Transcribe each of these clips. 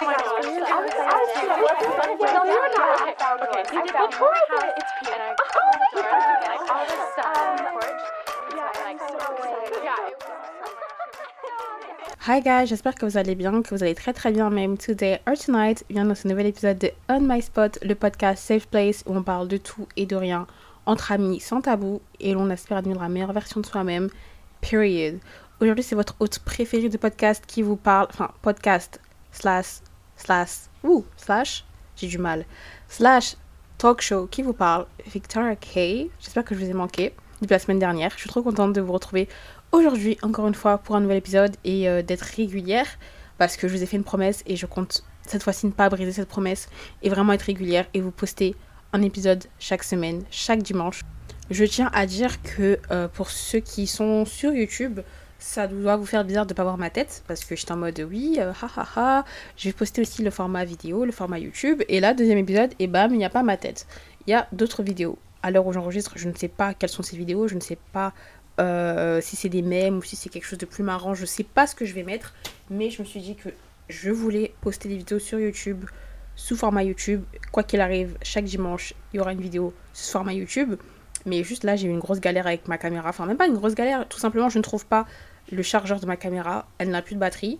Hi guys, j'espère que vous allez bien, que vous allez très très bien. Même. Today or tonight, vient dans ce nouvel épisode de On My Spot, le podcast Safe Place où on parle de tout et de rien entre amis, sans tabou et l'on espère devenir la meilleure version de soi-même. Period. Aujourd'hui, c'est votre hôte préféré de podcast qui vous parle, enfin podcast slash slash ou slash, j'ai du mal, slash talk show qui vous parle, Victoria Kay. J'espère que je vous ai manqué depuis la semaine dernière. Je suis trop contente de vous retrouver aujourd'hui encore une fois pour un nouvel épisode et euh, d'être régulière parce que je vous ai fait une promesse et je compte cette fois-ci ne pas briser cette promesse et vraiment être régulière et vous poster un épisode chaque semaine, chaque dimanche. Je tiens à dire que euh, pour ceux qui sont sur YouTube, ça doit vous faire bizarre de ne pas voir ma tête parce que j'étais en mode oui, euh, ha ha ha. Je vais poster aussi le format vidéo, le format YouTube. Et là, deuxième épisode, et bam, il n'y a pas ma tête. Il y a d'autres vidéos. À l'heure où j'enregistre, je ne sais pas quelles sont ces vidéos, je ne sais pas euh, si c'est des mèmes ou si c'est quelque chose de plus marrant, je ne sais pas ce que je vais mettre. Mais je me suis dit que je voulais poster des vidéos sur YouTube sous format YouTube. Quoi qu'il arrive, chaque dimanche, il y aura une vidéo sous format YouTube. Mais juste là, j'ai eu une grosse galère avec ma caméra. Enfin, même pas une grosse galère, tout simplement, je ne trouve pas le chargeur de ma caméra. Elle n'a plus de batterie.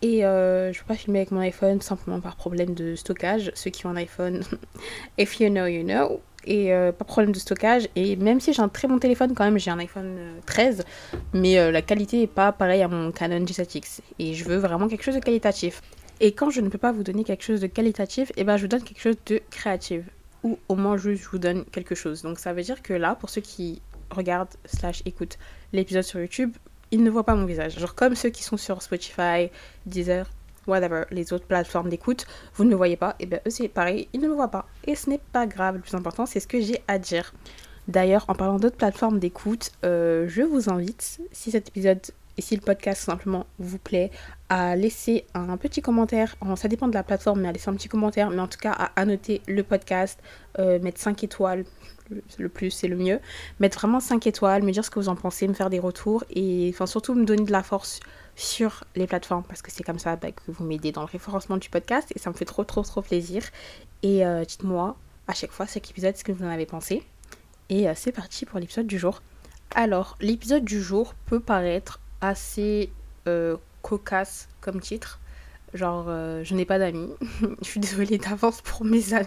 Et euh, je peux pas filmer avec mon iPhone simplement par problème de stockage. Ceux qui ont un iPhone, if you know, you know. Et euh, pas problème de stockage. Et même si j'ai un très bon téléphone, quand même, j'ai un iPhone 13. Euh, mais la qualité est pas pareille à mon Canon G7X. Et je veux vraiment quelque chose de qualitatif. Et quand je ne peux pas vous donner quelque chose de qualitatif, et eh ben je vous donne quelque chose de créatif. Ou au moins juste je vous donne quelque chose. Donc ça veut dire que là, pour ceux qui regardent slash écoutent l'épisode sur YouTube, ils ne voient pas mon visage. Genre comme ceux qui sont sur Spotify, Deezer, whatever, les autres plateformes d'écoute, vous ne me voyez pas, et bien eux c'est pareil, ils ne me voient pas. Et ce n'est pas grave, le plus important c'est ce que j'ai à dire. D'ailleurs, en parlant d'autres plateformes d'écoute, euh, je vous invite, si cet épisode et si le podcast simplement vous plaît, à laisser un petit commentaire. ça dépend de la plateforme, mais à laisser un petit commentaire. Mais en tout cas, à annoter le podcast, euh, mettre 5 étoiles. Le plus, c'est le mieux. Mettre vraiment 5 étoiles, me dire ce que vous en pensez, me faire des retours. Et enfin, surtout, me donner de la force sur les plateformes. Parce que c'est comme ça bah, que vous m'aidez dans le référencement du podcast. Et ça me fait trop, trop, trop plaisir. Et euh, dites-moi à chaque fois, chaque épisode, ce que vous en avez pensé. Et euh, c'est parti pour l'épisode du jour. Alors, l'épisode du jour peut paraître assez euh, cocasse comme titre. Genre, euh, je n'ai pas d'amis. je suis désolée d'avance pour mes amis.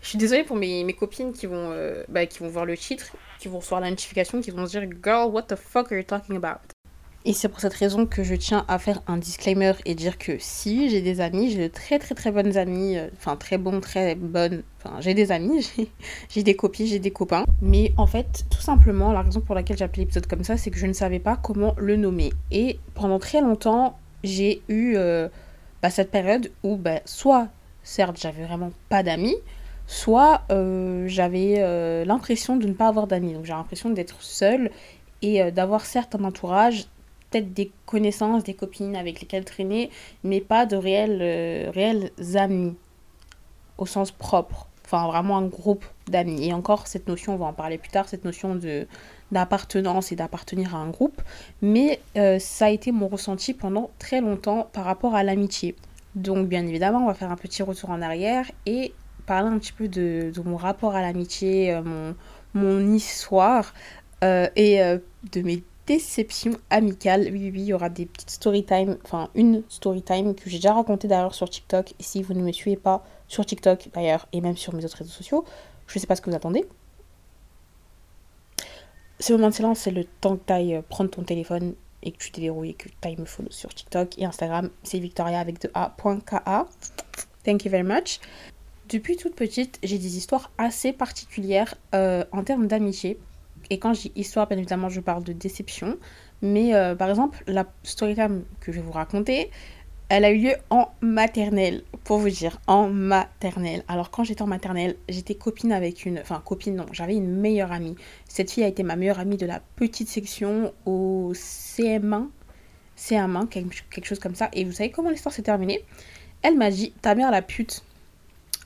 je suis désolée pour mes, mes copines qui vont, euh, bah, qui vont voir le titre, qui vont recevoir la notification, qui vont se dire Girl, what the fuck are you talking about? Et c'est pour cette raison que je tiens à faire un disclaimer et dire que si j'ai des amis, j'ai de très très très bonnes amies, euh, enfin très bons, très bonnes, enfin j'ai des amis, j'ai des copines, j'ai des copains. Mais en fait, tout simplement, la raison pour laquelle j'ai appelé l'épisode comme ça, c'est que je ne savais pas comment le nommer. Et pendant très longtemps, j'ai eu euh, bah, cette période où bah, soit, certes, j'avais vraiment pas d'amis, soit euh, j'avais l'impression de ne pas avoir d'amis. Donc j'ai l'impression d'être seule et d'avoir certes un entourage des connaissances, des copines avec lesquelles traîner, mais pas de réels, euh, réels amis au sens propre. Enfin, vraiment un groupe d'amis. Et encore, cette notion, on va en parler plus tard, cette notion de d'appartenance et d'appartenir à un groupe. Mais euh, ça a été mon ressenti pendant très longtemps par rapport à l'amitié. Donc, bien évidemment, on va faire un petit retour en arrière et parler un petit peu de, de mon rapport à l'amitié, euh, mon, mon histoire et de mes déception amicale. Oui, oui, oui, il y aura des petites story time, enfin une story time que j'ai déjà racontée d'ailleurs sur TikTok. Et si vous ne me suivez pas sur TikTok d'ailleurs, et même sur mes autres réseaux sociaux, je ne sais pas ce que vous attendez. Ce moment de silence, c'est le temps que tu ailles euh, prendre ton téléphone et que tu déverrouilles et que tu ailles me follow sur TikTok et Instagram. C'est Victoria avec de A.ka. Thank you very much. Depuis toute petite, j'ai des histoires assez particulières euh, en termes d'amitié. Et quand je dis histoire, bien évidemment, je parle de déception. Mais euh, par exemple, la story time que je vais vous raconter, elle a eu lieu en maternelle, pour vous dire, en maternelle. Alors quand j'étais en maternelle, j'étais copine avec une... Enfin, copine, non, j'avais une meilleure amie. Cette fille a été ma meilleure amie de la petite section au CM1. CM1, quelque chose comme ça. Et vous savez comment l'histoire s'est terminée? Elle m'a dit, ta mère la pute.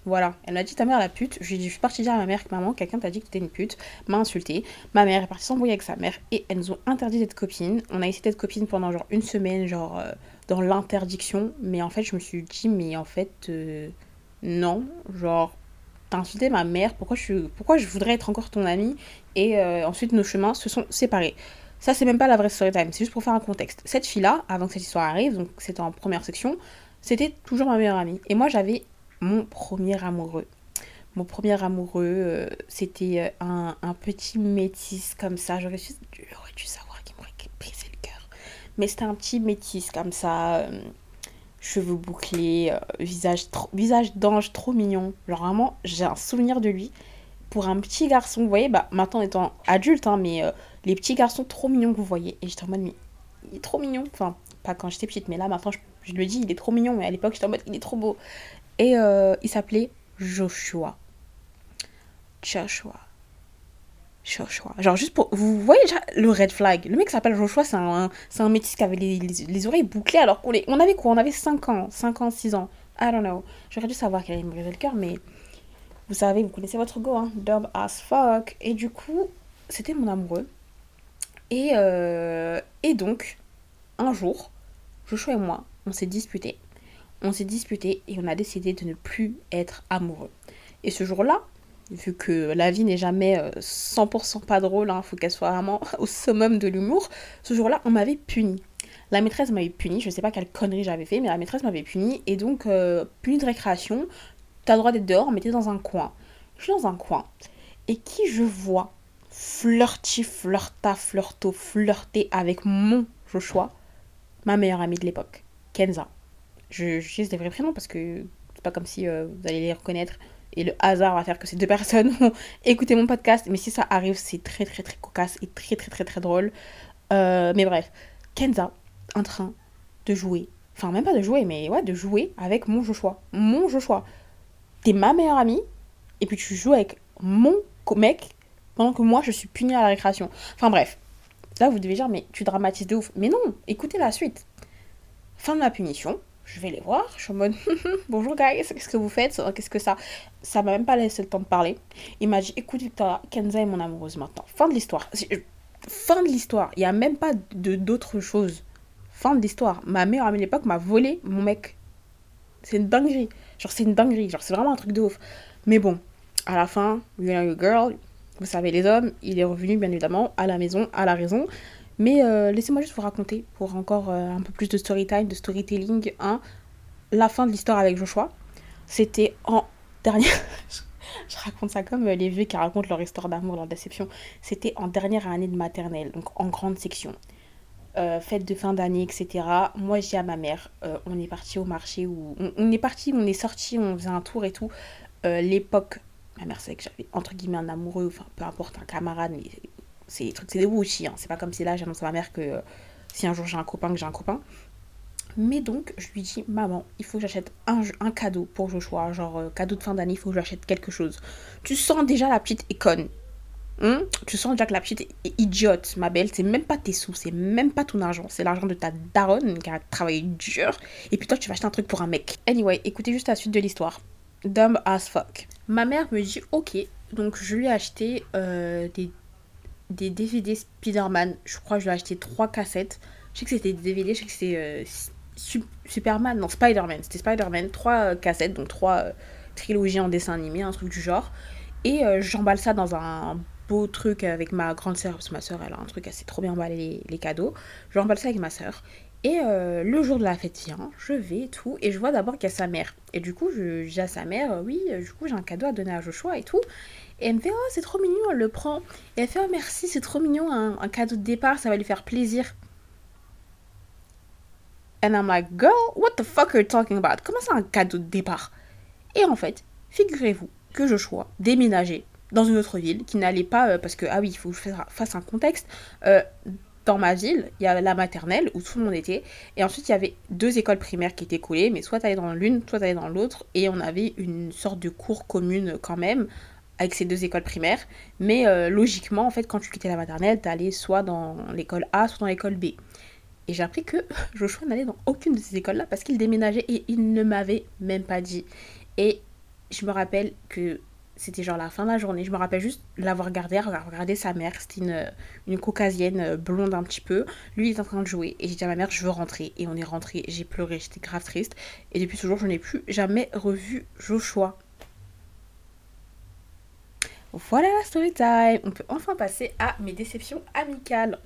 Voilà, elle m'a dit ta mère la pute. Je, suis partie dire à ma mère que maman, quelqu'un t'a dit que t'étais une pute, m'a insulté. Ma mère est partie s'embrouiller avec sa mère et elles nous ont interdit d'être copines. On a essayé d'être copines pendant genre une semaine, genre euh, dans l'interdiction, mais en fait, je me suis dit, mais en fait, euh, non, genre, t'as insulté ma mère, pourquoi je, pourquoi je voudrais être encore ton amie? Et euh, ensuite, nos chemins se sont séparés. Ça, c'est même pas la vraie story time, c'est juste pour faire un contexte. Cette fille-là, avant que cette histoire arrive, donc c'était en première section, c'était toujours ma meilleure amie. Et moi, j'avais mon premier amoureux. Mon premier amoureux, euh, c'était un, un, petit métis comme ça. J'aurais dû savoir qu'il m'aurait brisé le cœur. Mais c'était un petit métis comme ça. Euh, cheveux bouclés, euh, visage, visage d'ange trop mignon. Genre vraiment, j'ai un souvenir de lui. Pour un petit garçon, vous voyez, bah maintenant étant adulte, hein, mais les petits garçons trop mignons que vous voyez. Et j'étais en mode, mais il est trop mignon. Enfin, pas quand j'étais petite, mais là maintenant je, je, le dis, il est trop mignon. Mais à l'époque, j'étais en mode, il est trop beau. Et il s'appelait Joshua. Joshua. Joshua. Genre, juste pour. Vous voyez déjà le red flag. Le mec s'appelle Joshua, c'est un, un métis qui avait les, les, oreilles bouclées alors qu'on avait quoi? On avait 5 ans, 5 ans, 6 ans. I don't know. J'aurais dû savoir qu'elle allait me briser le cœur, mais vous savez, vous connaissez votre go, hein. Dumb as fuck. Et du coup, c'était mon amoureux. Et, euh, et donc, un jour, Joshua et moi, on s'est disputé. On s'est disputé et on a décidé de ne plus être amoureux. Et ce jour-là, vu que la vie n'est jamais 100% euh, pas drôle, il hein, faut qu'elle soit vraiment au summum de l'humour, ce jour-là, on m'avait puni. La maîtresse m'avait puni, je ne sais pas quelle connerie j'avais fait, mais la maîtresse m'avait puni, et donc, euh, puni de récréation, t'as le droit d'être dehors, mais t'es dans un coin. Je suis dans un coin, et qui je vois flirty, flirta, flirto, flirter avec mon Joshua, ma meilleure amie de l'époque, Kenza. Je j'utilise des vrais prénoms parce que c'est pas comme si euh, vous allez les reconnaître et le hasard va faire que ces deux personnes vont écouter mon podcast. Mais si ça arrive, c'est très très très cocasse et très très très très drôle. Euh, mais bref, Kenza en train de jouer, enfin même pas de jouer, mais ouais, de jouer avec mon Joshua. Mon Joshua. T'es ma meilleure amie et puis tu joues avec mon mec pendant que moi je suis punie à la récréation. Enfin bref, là vous devez dire, mais tu dramatises de ouf. Mais non, écoutez la suite. Fin de ma punition, je vais les voir. Je suis en mode bonjour guys, qu'est-ce que vous faites? Qu'est-ce que ça Ça m'a même pas laissé le temps de parler. Il m'a dit écoute Victoria, Kenza est mon amoureuse maintenant. Fin de l'histoire. Fin de l'histoire. Il n'y a même pas de d'autres choses. Fin de l'histoire. Ma mère à l'époque m'a volé mon mec. C'est une dinguerie. Genre c'est une dinguerie. Genre c'est vraiment un truc de ouf. Mais bon, à la fin, you know your girl. Vous savez les hommes, il est revenu bien évidemment à la maison, à la raison. Mais euh, laissez-moi juste vous raconter, pour encore euh, un peu plus de story time, de storytelling, hein, la fin de l'histoire avec Joshua. C'était en dernière... je raconte ça comme euh, les vieux qui racontent leur histoire d'amour, leur déception. C'était en dernière année de maternelle, donc en grande section. fête de fin d'année, etc. Moi, j'ai à ma mère, on est parti au marché, où on, est parti, on est sorti, on faisait un tour et tout. L'époque, ma mère savait que j'avais entre guillemets un amoureux, enfin peu importe, un camarade, mais c'est trucs, c'est des aussi. Hein. C'est pas comme si là j'annonce à ma mère que euh, si un jour j'ai un copain, que j'ai un copain. Mais donc, je lui dis, maman, il faut que j'achète un, un, cadeau pour Joshua. Genre, euh, cadeau de fin d'année, il faut que j'achète quelque chose. Tu sens déjà la petite est conne. Hein? tu sens déjà que la petite est idiote, ma belle. C'est même pas tes sous, c'est même pas ton argent. C'est l'argent de ta daronne qui a travaillé dur. Et puis toi, tu vas acheter un truc pour un mec. Anyway, écoutez juste la suite de l'histoire. Dumb as fuck. Ma mère me dit, ok. Donc, je lui ai acheté euh, des des DVD Spider-Man. Je crois que je lui ai acheté trois cassettes. Je sais que c'était des DVD, je sais que c'était euh, Superman, non Spider-Man. C'était Spider-Man, trois euh, cassettes, donc trois euh, trilogies en dessin animé, un truc du genre. Et j'emballe ça dans un beau truc avec ma grande sœur, parce que ma sœur elle a un truc, assez trop bien emballé les, cadeaux. J'emballe ça avec ma sœur. Et le jour de la fête vient, je vais et tout, et je vois d'abord qu'il y a sa mère. Et du coup, dis à sa mère, oui, du coup, j'ai un cadeau à donner à Joshua et tout. Et elle me fait, oh, c'est trop mignon, elle le prend. Et elle fait, oh, merci, c'est trop mignon, un, cadeau de départ, ça va lui faire plaisir. And I'm like, girl, what the fuck are you talking about? Comment ça, un cadeau de départ? Et en fait, figurez-vous que je choisis déménager dans une autre ville qui n'allait pas, euh, parce que, ah oui, il faut que je fasse un contexte. Euh, dans ma ville, il y a la maternelle où tout le monde était. Et ensuite, il y avait deux écoles primaires qui étaient collées, mais soit t'allais dans l'une, soit t'allais dans l'autre. Et on avait une sorte de cours commune quand même, avec ces deux écoles primaires. Mais euh, logiquement, en fait, quand tu quittais la maternelle, t'allais soit dans l'école A, soit dans l'école B. Et j'ai appris que Joshua n'allait dans aucune de ces écoles-là parce qu'il déménageait et il ne m'avait même pas dit. Et je me rappelle que c'était genre la fin de la journée. Je me rappelle juste l'avoir regardé, avoir regardé sa mère. C'était une, une caucasienne blonde un petit peu. Lui, il est en train de jouer. Et j'ai dit à ma mère, je veux rentrer. Et on est rentré. J'ai pleuré, j'étais grave triste. Et depuis toujours, je n'ai plus jamais revu Joshua. Voilà la story time. On peut enfin passer à mes déceptions amicales.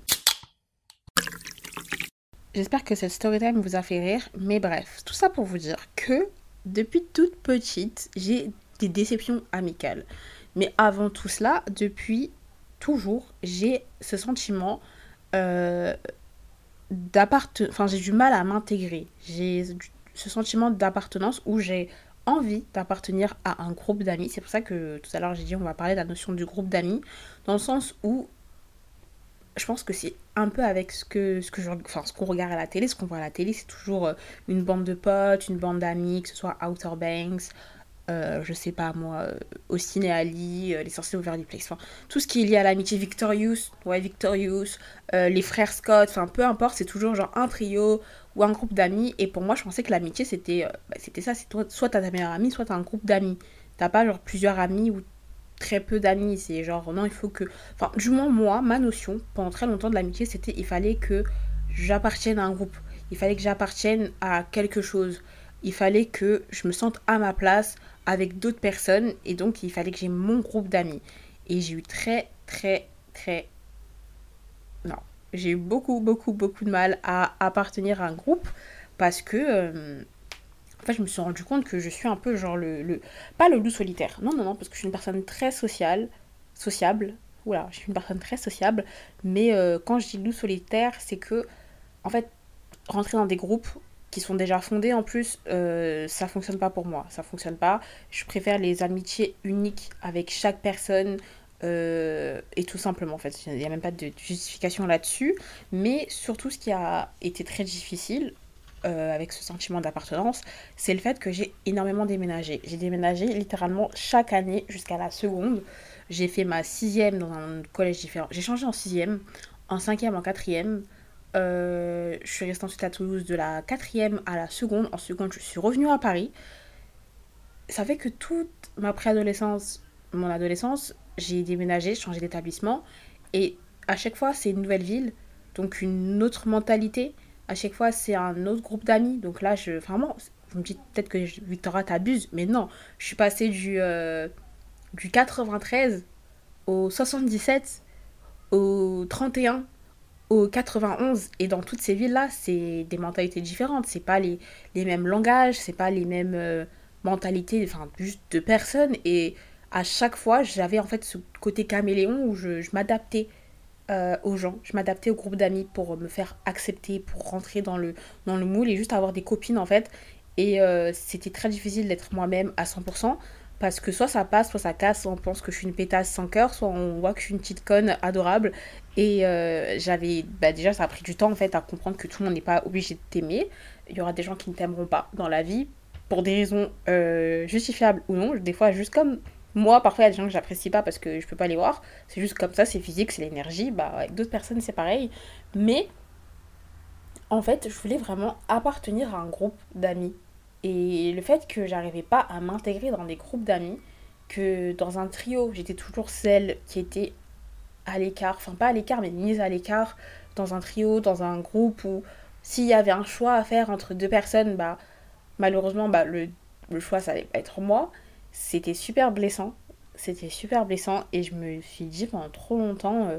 J'espère que cette story time vous a fait rire, mais bref, tout ça pour vous dire que depuis toute petite, j'ai des déceptions amicales. Mais avant tout cela, depuis toujours, j'ai ce sentiment euh, d'appartenance. Enfin, j'ai du mal à m'intégrer. J'ai ce sentiment d'appartenance où j'ai envie d'appartenir à un groupe d'amis. C'est pour ça que tout à l'heure j'ai dit on va parler de la notion du groupe d'amis, dans le sens où je pense que c'est un peu avec ce que je, enfin, ce qu'on regarde à la télé, ce qu'on voit à la télé, c'est toujours euh, une bande de potes, une bande d'amis, que ce soit Outer Banks, euh, je sais pas moi, euh, Austin et Ali, les sorciers ouverts du Plex, enfin tout ce qui est lié à l'amitié Victorious, ouais Victorious, les frères Scott, enfin peu importe, c'est toujours genre un trio ou un groupe d'amis. Et pour moi, je pensais que l'amitié, c'était bah, c'était ça. C'est soit t'as ta meilleure amie, soit t'as un groupe d'amis. T'as pas genre plusieurs amis ou très peu d'amis. C'est genre, non, il faut que. Enfin, du moins, moi, ma notion, pendant très longtemps de l'amitié, c'était il fallait que j'appartienne à un groupe. Il fallait que j'appartienne à quelque chose. Il fallait que je me sente à ma place avec d'autres personnes. Et donc, il fallait que j'ai mon groupe d'amis. Et j'ai eu très, très, très. J'ai eu beaucoup, beaucoup, beaucoup de mal à appartenir à un groupe parce que. Euh, en fait, je me suis rendu compte que je suis un peu genre le, le. Pas le loup solitaire. Non, non, non, parce que je suis une personne très sociale. Sociable. Oula, je suis une personne très sociable. Mais euh, quand je dis loup solitaire, c'est que. En fait, rentrer dans des groupes qui sont déjà fondés en plus, euh, ça fonctionne pas pour moi. Ça fonctionne pas. Je préfère les amitiés uniques avec chaque personne. Euh, et tout simplement, en fait, il n'y a même pas de justification là-dessus. Mais surtout, ce qui a été très difficile euh, avec ce sentiment d'appartenance, c'est le fait que j'ai énormément déménagé. J'ai déménagé littéralement chaque année jusqu'à la seconde. J'ai fait ma sixième dans un collège différent. J'ai changé en sixième, en cinquième, en quatrième. Euh, je suis restée ensuite à Toulouse de la quatrième à la seconde. En seconde, je suis revenue à Paris. Ça fait que toute ma préadolescence, mon adolescence, j'ai déménagé, changé d'établissement. Et à chaque fois, c'est une nouvelle ville, donc une autre mentalité à chaque fois, c'est un autre groupe d'amis. Donc là, je, vraiment, vous me dites peut-être que Victoria t'abuse, mais non, je suis passée du, euh, du 93 au 77, au 31, au 91. Et dans toutes ces villes-là, c'est des mentalités différentes. C'est pas les, les mêmes langages, c'est pas les mêmes euh, mentalités, enfin, juste de personnes. Et à chaque fois, j'avais en fait ce côté caméléon où je, m'adaptais euh, aux gens. Je m'adaptais au groupe d'amis pour me faire accepter, pour rentrer dans le, dans le moule et juste avoir des copines en fait. Et euh, c'était très difficile d'être moi-même à 100% parce que soit ça passe, soit ça casse, on pense que je suis une pétasse sans cœur, soit on voit que je suis une petite conne adorable. Et euh, j'avais, bah déjà ça a pris du temps en fait à comprendre que tout le monde n'est pas obligé de t'aimer. Il y aura des gens qui ne t'aimeront pas dans la vie pour des raisons justifiables ou non. Des fois juste comme moi, parfois, il y a des gens que j'apprécie pas parce que je peux pas les voir. C'est juste comme ça, c'est physique, c'est l'énergie. Bah, avec d'autres personnes, c'est pareil. Mais, en fait, je voulais vraiment appartenir à un groupe d'amis. Et le fait que j'arrivais pas à m'intégrer dans des groupes d'amis, que dans un trio, j'étais toujours celle qui était à l'écart, enfin pas à l'écart, mais mise à l'écart, dans un trio, dans un groupe où s'il y avait un choix à faire entre deux personnes, bah malheureusement, bah, le, le choix, ça allait pas être moi. C'était super blessant. C'était super blessant et je me suis dit pendant trop longtemps, euh,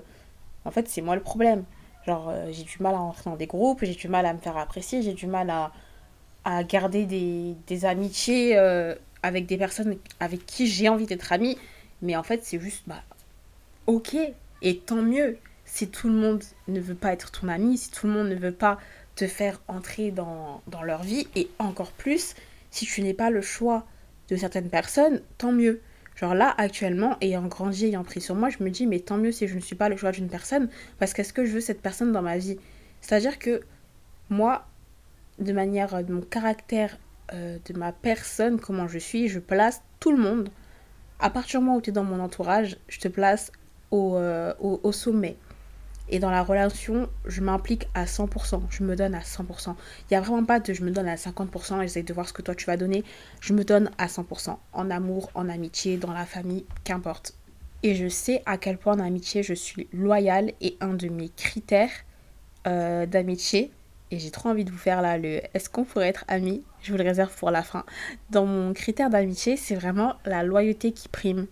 en fait, c'est moi le problème. Genre, euh, j'ai du mal à rentrer dans des groupes, j'ai du mal à me faire apprécier, j'ai du mal à, à garder des, des amitiés euh, avec des personnes avec qui j'ai envie d'être amie. Mais en fait, c'est juste, bah, ok, et tant mieux. Si tout le monde ne veut pas être ton ami, si tout le monde ne veut pas te faire entrer dans, dans leur vie, et encore plus, si tu n'es pas le choix de certaines personnes, tant mieux. Genre là, actuellement, ayant grandi, ayant pris sur moi, je me dis, mais tant mieux si je ne suis pas le choix d'une personne, parce qu'est-ce que je veux cette personne dans ma vie? C'est-à-dire que moi, de manière de mon caractère, euh, de ma personne, comment je suis, je place tout le monde. À partir du moment où tu es dans mon entourage, je te place au, euh, au, au, sommet. Et dans la relation, je m'implique à 100%, je me donne à 100%. Il n'y a vraiment pas de je me donne à 50% et j'essaie de voir ce que toi tu vas donner. Je me donne à 100%, en amour, en amitié, dans la famille, qu'importe. Et je sais à quel point en amitié je suis loyale et un de mes critères euh, d'amitié, et j'ai trop envie de vous faire là le est-ce qu'on pourrait être amis? Je vous le réserve pour la fin. Dans mon critère d'amitié, c'est vraiment la loyauté qui prime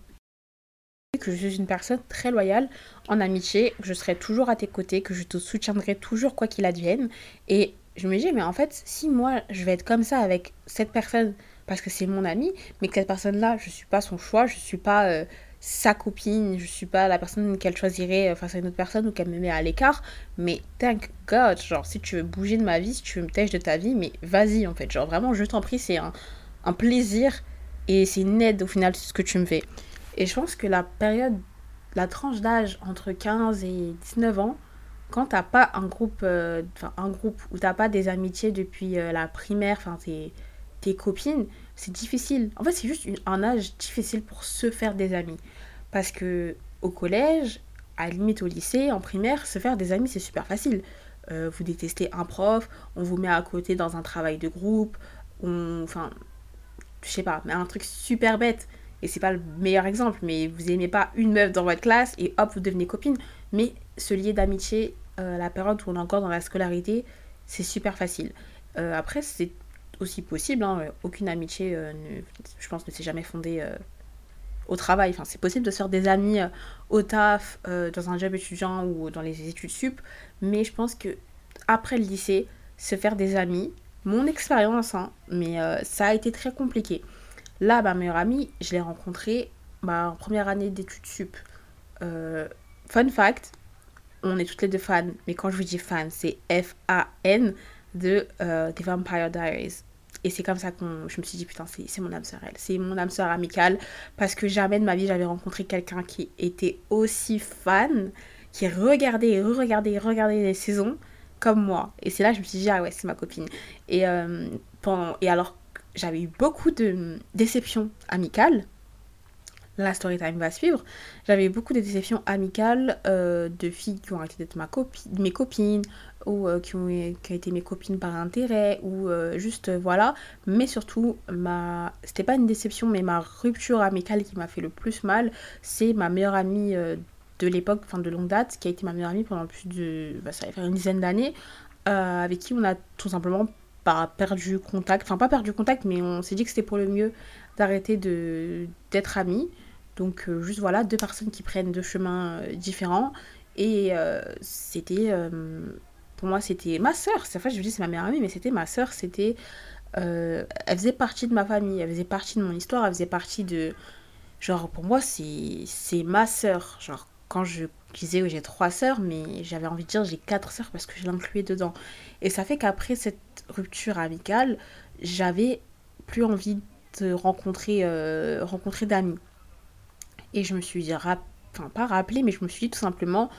que je suis une personne très loyale en amitié, que je serai toujours à tes côtés, que je te soutiendrai toujours quoi qu'il advienne. Et je me dis, mais en fait, si moi je vais être comme ça avec cette personne parce que c'est mon ami, mais que cette personne-là, je suis pas son choix, je suis pas euh, sa copine, je suis pas la personne qu'elle choisirait euh, face à une autre personne ou qu'elle me met à l'écart, mais thank God, genre si tu veux bouger de ma vie, si tu veux me têcher de ta vie, mais vas-y en fait, genre vraiment je t'en prie, c'est un, un plaisir et c'est une aide au final ce que tu me fais. Et je pense que la période, la tranche d'âge entre 15 et 19 ans, quand t'as pas un groupe, euh, un groupe où t'as pas des amitiés depuis euh, la primaire, enfin tes, tes copines, c'est difficile. En fait, c'est juste un âge difficile pour se faire des amis. Parce que au collège, à limite au lycée, en primaire, se faire des amis, c'est super facile. Euh, vous détestez un prof, on vous met à côté dans un travail de groupe, on, enfin, je sais pas, mais un truc super bête et c'est pas le meilleur exemple, mais vous aimez pas une meuf dans votre classe et hop, vous devenez copine. Mais ce lien d'amitié, euh, la période où on est encore dans la scolarité, c'est super facile. Euh, après, c'est aussi possible, hein, aucune amitié, euh, je pense, ne s'est jamais fondée au travail. Enfin, c'est possible de se faire des amis au taf, dans un job étudiant ou dans les études sup, mais je pense que après le lycée, se faire des amis, mon expérience, hein, mais ça a été très compliqué. Là, ma meilleure amie, je l'ai rencontrée bah, en première année d'études sup. Euh, fun fact, on est toutes les deux fans, mais quand je vous dis fan, c'est F-A-N de euh, The Vampire Diaries. Et c'est comme ça que je me suis dit, putain, c'est mon âme sœur, elle. C'est mon âme sœur amicale. Parce que jamais de ma vie, j'avais rencontré quelqu'un qui était aussi fan, qui regardait et re-regardait regardait les saisons comme moi. Et c'est là que je me suis dit, ah ouais, c'est ma copine. Et, euh, pendant, et alors, j'avais eu beaucoup de déceptions amicales. La story time va suivre. J'avais eu beaucoup de déceptions amicales euh, de filles qui ont arrêté d'être ma mes copines ou euh, qui, ont, été mes copines par intérêt ou euh, juste voilà. Mais surtout, ma... c'était pas une déception, mais ma rupture amicale qui m'a fait le plus mal, c'est ma meilleure amie de l'époque, enfin de longue date, qui a été ma meilleure amie pendant plus de. Bah, ça va faire une dizaine d'années, avec qui on a tout simplement pas perdu contact, enfin pas perdu contact, mais on s'est dit que c'était pour le mieux d'arrêter de d'être amis. Donc euh, juste voilà, deux personnes qui prennent deux chemins euh, différents. Et euh, c'était, pour moi, c'était ma soeur. C'est en fait, je c'est ma meilleure amie, mais c'était ma soeur. C'était, elle faisait partie de ma famille, elle faisait partie de mon histoire, elle faisait partie de, genre pour moi c'est c'est ma soeur. Genre quand je disais que j'ai trois sœurs, mais j'avais envie de dire j'ai quatre sœurs parce que je l'incluais dedans. Et ça fait qu'après cette rupture amicale, j'avais plus envie de rencontrer, euh, rencontrer d'amis. Et je me suis dit, enfin pas rappelé, mais je me suis dit tout simplement,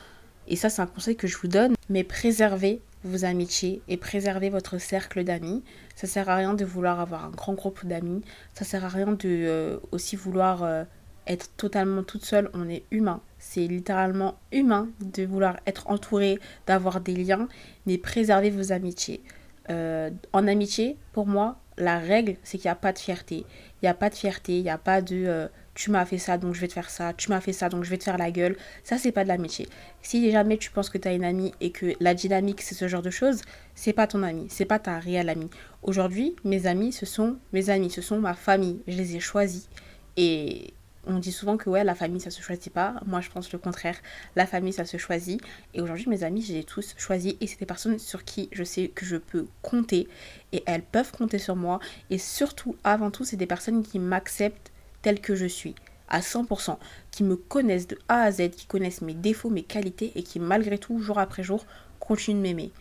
et ça c'est un conseil que je vous donne, mais préservez vos amitiés et préservez votre cercle d'amis. Ça sert à rien de vouloir avoir un grand groupe d'amis. Ça sert à rien de euh, aussi vouloir euh, être totalement toute seule. On est humain. C'est littéralement humain de vouloir être entouré, d'avoir des liens, mais préservez vos amitiés. Euh, en amitié, pour moi, la règle, c'est qu'il n'y a pas de fierté. Il n'y a pas de fierté, il n'y a pas de euh, tu m'as fait ça, donc je vais te faire ça, tu m'as fait ça, donc je vais te faire la gueule. Ça, c'est pas de l'amitié. Si jamais tu penses que tu as une amie et que la dynamique, c'est ce genre de choses, c'est pas ton ami, c'est pas ta réelle amie. Aujourd'hui, mes amis, ce sont mes amis, ce sont ma famille. Je les ai choisis. Et on dit souvent que ouais, la famille ça se choisit pas. Moi je pense le contraire. La famille ça se choisit. Et aujourd'hui mes amis, j'ai tous choisi et c'est des personnes sur qui je sais que je peux compter et elles peuvent compter sur moi. Et surtout, avant tout, c'est des personnes qui m'acceptent telle que je suis à 100%, qui me connaissent de A à Z, qui connaissent mes défauts, mes qualités et qui malgré tout, jour après jour, continuent de m'aimer.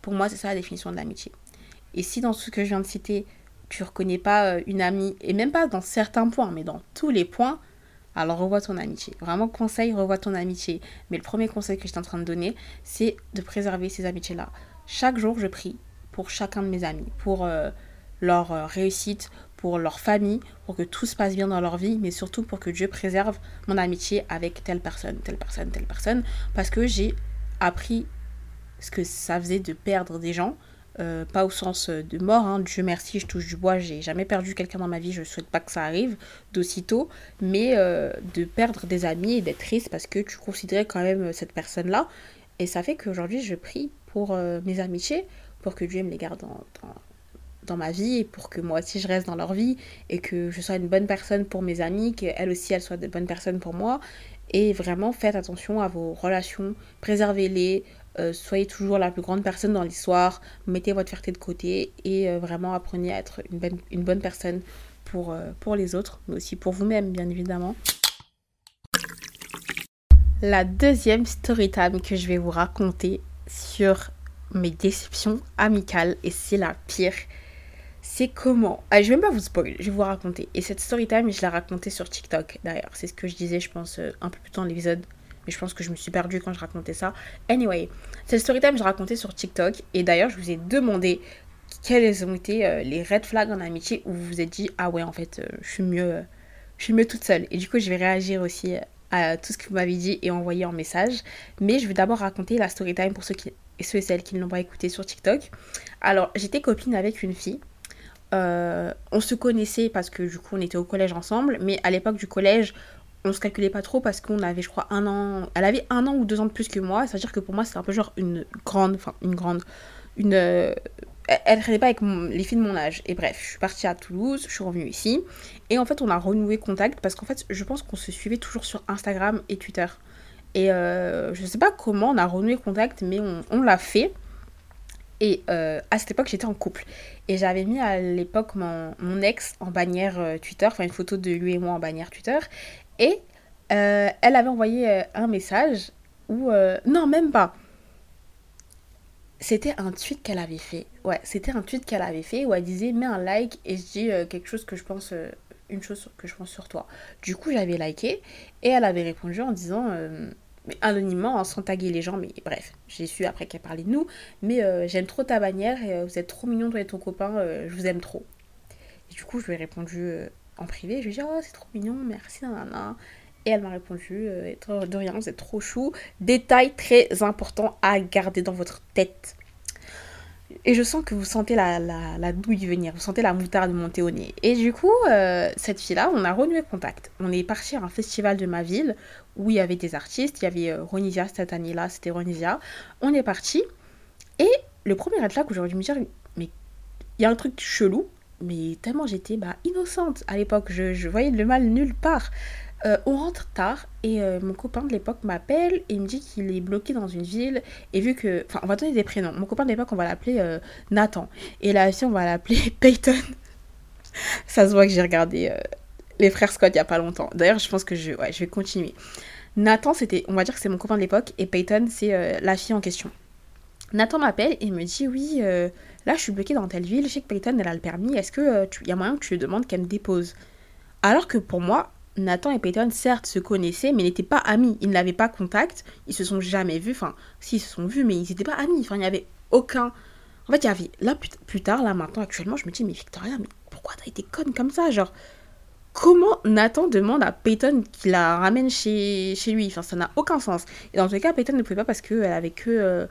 Pour moi, c'est ça la définition de l'amitié. Et si dans ce que je viens de citer, tu reconnais pas euh, une amie, et même pas dans certains points, mais dans tous les points, alors revois ton amitié. Vraiment conseil, revois ton amitié. Mais le premier conseil que je suis en train de donner, c'est de préserver ces amitiés-là. Chaque jour, je prie pour chacun de mes amis, pour euh, leur euh, réussite, pour leur famille, pour que tout se passe bien dans leur vie, mais surtout pour que Dieu préserve mon amitié avec telle personne, telle personne, telle personne, parce que j'ai appris ce que ça faisait de perdre des gens. Euh, pas au sens de mort, hein. Dieu merci, je touche du bois, j'ai jamais perdu quelqu'un dans ma vie, je souhaite pas que ça arrive d'aussitôt, mais euh, de perdre des amis et d'être triste parce que tu considérais quand même cette personne-là. Et ça fait qu'aujourd'hui, je prie pour euh, mes amitiés, pour que Dieu me les garde dans, dans, ma vie et pour que moi aussi je reste dans leur vie et que je sois une bonne personne pour mes amis, qu'elles aussi elles soient de bonnes personnes pour moi. Et vraiment, faites attention à vos relations, préservez-les, euh, soyez toujours la plus grande personne dans l'histoire, mettez votre fierté de côté et euh, vraiment apprenez à être une bonne, une bonne personne pour, pour les autres, mais aussi pour vous-même, bien évidemment. La deuxième story time que je vais vous raconter sur mes déceptions amicales, et c'est la pire, c'est comment? Ah, je vais même pas vous spoiler, je vais vous raconter. Et cette story time, je l'ai racontée sur TikTok d'ailleurs. C'est ce que je disais, je pense, euh, un peu plus tôt dans l'épisode. Mais je pense que je me suis perdue quand je racontais ça. Anyway, cette story time, je racontais sur TikTok. Et d'ailleurs, je vous ai demandé quels ont été euh, les red flags en amitié où vous vous êtes dit, ah ouais, en fait, euh, je suis mieux. je suis mieux toute seule. Et du coup, je vais réagir aussi à tout ce que vous m'avez dit et envoyé en message. Mais je vais d'abord raconter la story time pour ceux, qui, et celles qui ne l'ont pas écouté sur TikTok. Alors, j'étais copine avec une fille. Euh, on se connaissait parce que du coup on était au collège ensemble, mais à l'époque du collège, on se calculait pas trop parce qu'on avait, je crois, un an. Elle avait un an ou deux ans de plus que moi, c'est-à-dire que pour moi c'était un peu genre une grande, enfin une grande, une euh, elle traînait pas avec les filles de mon âge. Et bref, je suis partie à Toulouse, je suis revenue ici. Et en fait, on a renoué contact parce qu'en fait, je pense qu'on se suivait toujours sur Instagram et Twitter. Et euh, je sais pas comment on a renoué contact, mais on, l'a fait. Et euh, à cette époque, j'étais en couple. Et j'avais mis à l'époque mon, ex en bannière euh, Twitter, enfin une photo de lui et moi en bannière Twitter. Et elle avait envoyé un message où... non, même pas c'était un tweet qu'elle avait fait. Ouais, c'était un tweet qu'elle avait fait où elle disait mets un like et je dis euh, quelque chose que je pense, euh, une chose que je pense sur toi. Du coup, j'avais liké et elle avait répondu en disant, euh, anonymement, hein, sans taguer les gens, mais bref, j'ai su après qu'elle parlait de nous, mais j'aime trop ta bannière et vous êtes trop mignon toi et ton copain, je vous aime trop. Et du coup, je lui ai répondu privé, je lui ai dit oh c'est trop mignon, merci, nanana. Et elle m'a répondu euh, de rien, êtes trop chou. Détail très important à garder dans votre tête. Et je sens que vous sentez la, la, douille venir, vous sentez la moutarde monter au nez. Et du coup, euh, cette fille-là, on a renoué contact. On est parti à un festival de ma ville où il y avait des artistes. Il y avait euh, Ronisia cette année-là, c'était Ronisia. On est parti. Et le premier là où j'aurais dû me dire, mais il y a un truc chelou. Mais tellement j'étais bah, innocente à l'époque, je, voyais le mal nulle part. Euh, on rentre tard et euh, mon copain de l'époque m'appelle et me dit qu'il est bloqué dans une ville. Et vu que. Enfin, on va donner des prénoms. Mon copain de l'époque, on va l'appeler euh, Nathan. Et là aussi, on va l'appeler Peyton. Ça se voit que j'ai regardé les frères Scott il n'y a pas longtemps. D'ailleurs, je pense que je, ouais, je vais continuer. Nathan, c'était. On va dire que c'est mon copain de l'époque et Peyton, c'est la fille en question. Nathan m'appelle et me dit Oui, là, je suis bloqué dans telle ville. Je sais que Peyton, elle a le permis. Est-ce qu'il il y a moyen que tu lui demandes qu'elle me dépose? Alors que pour moi, Nathan et Peyton, certes, se connaissaient, mais n'étaient pas amis. Ils n'avaient pas contact. Ils se sont jamais vus. Enfin, si, ils se sont vus, mais ils n'étaient pas amis. Enfin, il n'y avait aucun. En fait, il y avait. Là, plus, tard, là, maintenant, actuellement, je me dis, mais Victoria, mais pourquoi t'as été conne comme ça? Genre, comment Nathan demande à Peyton qu'il la ramène chez, chez lui? Enfin, ça n'a aucun sens. Et dans tous les cas, Peyton ne pouvait pas parce qu'elle avait que. Euh,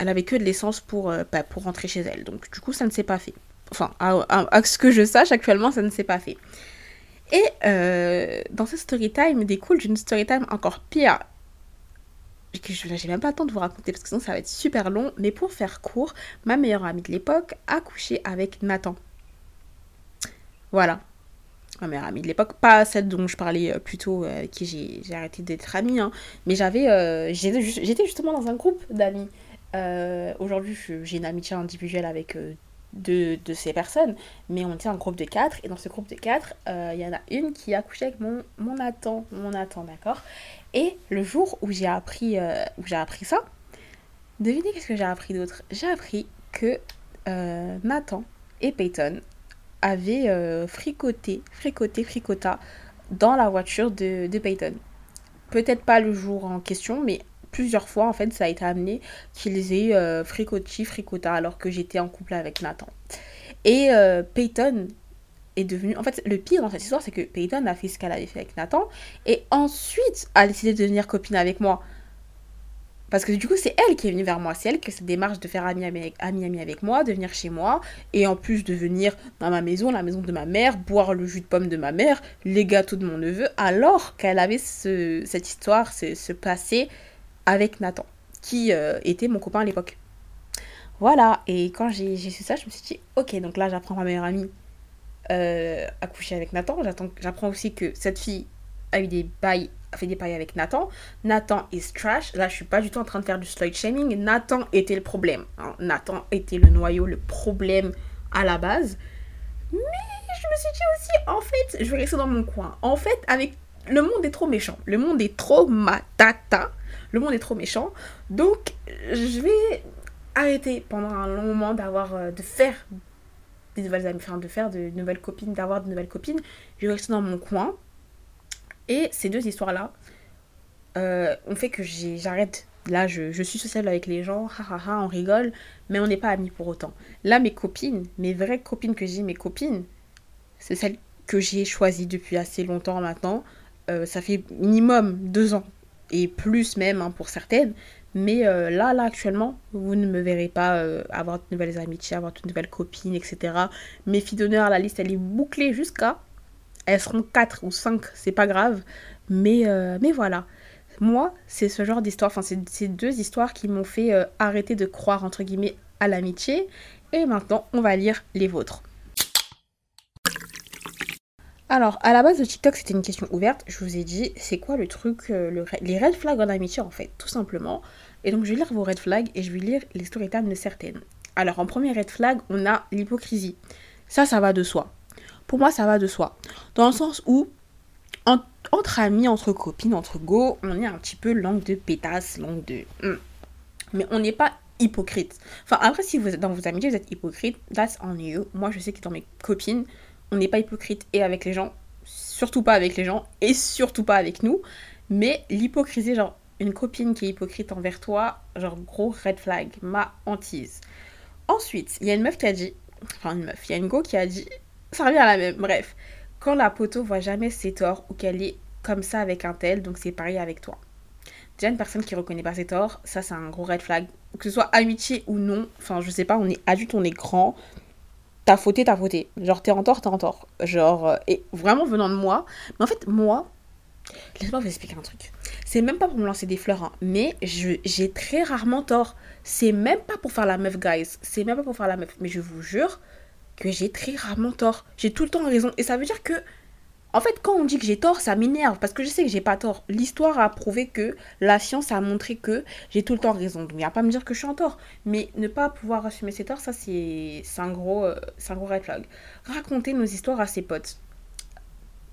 elle avait que de l'essence pour, euh, bah, pour rentrer chez elle. Donc, du coup, ça ne s'est pas fait. Enfin, à ce que je sache, actuellement, ça ne s'est pas fait. Et euh, dans ce story time découle d'une story time encore pire. Que je n'ai même pas le temps de vous raconter parce que sinon ça va être super long. Mais pour faire court, ma meilleure amie de l'époque a couché avec Nathan. Voilà. Ma meilleure amie de l'époque, pas celle dont je parlais euh, plus tôt, qui j'ai arrêté d'être amie. Hein. Mais j'avais, j'étais justement dans un groupe d'amis. Aujourd'hui, j'ai une amitié individuelle avec de, ces personnes, mais on était un groupe de quatre, et dans ce groupe de quatre, euh, il y en a une qui a couché avec mon, mon Nathan, mon Nathan, d'accord? Et le jour où j'ai appris, euh, j'ai appris ça, devinez qu'est-ce que j'ai appris d'autre? J'ai appris que euh, Nathan et Peyton avaient fricoté, fricoté, fricota dans la voiture de, de Peyton. Peut-être pas le jour en question, mais plusieurs fois, en fait, ça a été amené qu'ils aient euh, fricoté, fricota, alors que j'étais en couple avec Nathan. Et euh, Peyton est devenu... En fait, le pire dans cette histoire, c'est que Peyton a fait ce qu'elle avait fait avec Nathan, et ensuite a décidé de devenir copine avec moi. Parce que du coup, c'est elle qui est venue vers moi. C'est elle qui cette démarche de faire ami ami, ami avec moi, de venir chez moi. Et en plus de venir dans ma maison, la maison de ma mère, boire le jus de pomme de ma mère, les gâteaux de mon neveu, alors qu'elle avait ce, cette histoire, ce, ce, passé avec Nathan, qui euh, était mon copain à l'époque. Voilà. Et quand j'ai su ça, je me suis dit, ok, donc là, j'apprends ma meilleure amie euh, à coucher avec Nathan. J'apprends aussi que cette fille a eu des bails a fait des pailles avec Nathan. Nathan is trash. Là, je suis pas du tout en train de faire du slut shaming. Nathan était le problème. Hein. Nathan était le noyau, le problème à la base. Mais je me suis dit aussi, en fait, je vais rester dans mon coin. En fait, avec le monde est trop méchant. Le monde est trop matata. Le monde est trop méchant. Donc, je vais arrêter pendant un long moment d'avoir, euh, de faire des nouvelles amies, enfin, de faire de nouvelles copines, d'avoir de nouvelles copines. Je vais rester dans mon coin et ces deux histoires-là euh, ont fait que j'arrête. Là, je, suis sociable avec les gens, ha, on rigole, mais on n'est pas amis pour autant. Là, mes copines, mes vraies copines que j'ai, mes copines, c'est celles que j'ai choisies depuis assez longtemps maintenant. Euh, ça fait minimum deux ans, et plus même hein, pour certaines. Mais euh, là, là, actuellement, vous ne me verrez pas avoir de nouvelles amitiés, avoir de nouvelles copines, etc. Mes filles d'honneur, la liste, elle est bouclée jusqu'à elles seront 4 ou 5, c'est pas grave. Mais, euh, mais voilà. Moi, c'est ce genre d'histoire, enfin, c'est ces deux histoires qui m'ont fait euh, arrêter de croire, entre guillemets, à l'amitié. Et maintenant, on va lire les vôtres. Alors, à la base de TikTok, c'était une question ouverte. Je vous ai dit, c'est quoi le truc, euh, les red flags en amitié, en fait, tout simplement. Et donc, je vais lire vos red flags et je vais lire les story de certaines. Alors, en premier red flag, on a l'hypocrisie. Ça, ça va de soi pour moi, ça va de soi. Dans le sens où, entre amis, entre copines, entre go, on est un petit peu langue de pétasse, langue de. Hmm. Mais on n'est pas hypocrite. Enfin, après, si vous êtes dans vos amitiés, vous êtes hypocrite, that's on you. Moi, je sais que dans mes copines, on n'est pas hypocrite et avec les gens, surtout pas avec les gens et surtout pas avec nous. Mais l'hypocrisie, genre, une copine qui est hypocrite envers toi, genre, gros red flag, ma hantise. Ensuite, il y a une meuf qui a dit, enfin, une meuf, il y a une go qui a dit, ça revient à la même. Bref, quand la poteau voit jamais ses torts ou qu'elle est comme ça avec un tel, donc c'est pareil avec toi. Déjà, une personne qui reconnaît pas ses torts, ça c'est un gros red flag. Que ce soit amitié ou non, enfin je sais pas, on est adulte, on est grand. T'as fauté, t'as fauté. Genre t'es en tort, t'es en tort. Genre, euh, et vraiment venant de moi. Mais en fait, moi, laisse-moi vous expliquer un truc. C'est même pas pour me lancer des fleurs, hein, mais j'ai très rarement tort. C'est même pas pour faire la meuf, guys. C'est même pas pour faire la meuf. Mais je vous jure, que j'ai très rarement tort. J'ai tout le temps raison. Et ça veut dire que, en fait, quand on dit que j'ai tort, ça m'énerve parce que je sais que j'ai pas tort. L'histoire a prouvé que, la science a montré que j'ai tout le temps raison. Donc, il n'y a pas à me dire que je suis en tort. Mais ne pas pouvoir assumer ses torts, ça, c'est un, gros, euh, un gros red flag. Raconter nos histoires à ses potes.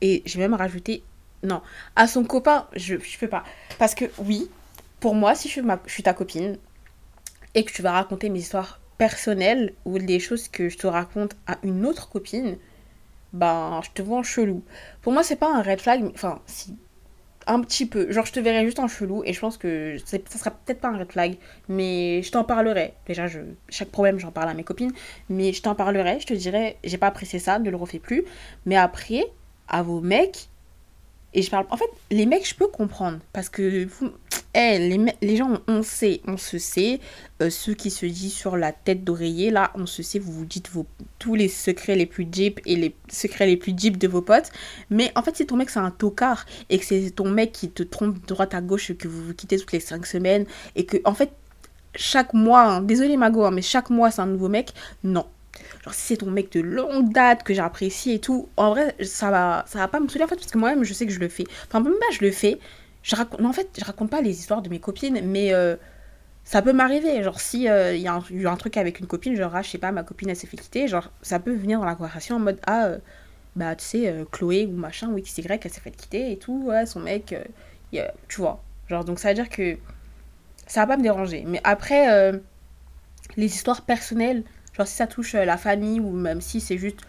Et je vais même rajouter, non, à son copain, je ne peux pas. Parce que, oui, pour moi, si je suis, je suis ta copine et que tu vas raconter mes histoires personnel ou des choses que je te raconte à une autre copine, ben, je te vois en chelou. Pour moi, c'est pas un red flag, enfin, si, un petit peu. Genre, je te verrais juste en chelou et je pense que ça sera peut-être pas un red flag, mais je t'en parlerai. Déjà, je, chaque problème, j'en parle à mes copines, mais je t'en parlerai, je te dirai, j'ai pas apprécié ça, ne le refais plus. Mais après, à vos mecs, et je parle. En fait, les mecs, je peux comprendre. Parce que vous, eh, les, les, gens, on sait, on se sait. Euh, ceux qui se disent sur la tête d'oreiller, là, on se sait, vous vous dites vos, tous les secrets les plus deep et les secrets les plus deep de vos potes. Mais en fait, si ton mec, c'est un tocard et que c'est ton mec qui te trompe droite à gauche, que vous vous quittez toutes les 5 semaines et que, en fait, chaque mois, hein, désolé Mago, hein, mais chaque mois, c'est un nouveau mec, non. Si c'est ton mec de longue date que j'apprécie et tout, en vrai, ça va, ça va pas me saouler en fait, parce que moi-même, je sais que je le fais. Enfin, même pas, je le fais, je raconte, en fait, je raconte pas les histoires de mes copines, mais euh, ça peut m'arriver. Genre, si il euh, y a eu un truc avec une copine, genre, ah, je sais pas, ma copine, elle s'est fait quitter, genre, ça peut venir dans la conversation en mode, ah, euh, bah, tu sais, Chloé ou machin, ou XY, elle s'est fait quitter et tout, ouais, son mec, tu vois. Genre, donc ça veut dire que ça va pas me déranger. Mais après, les histoires personnelles, genre, si ça touche la famille, ou même si c'est juste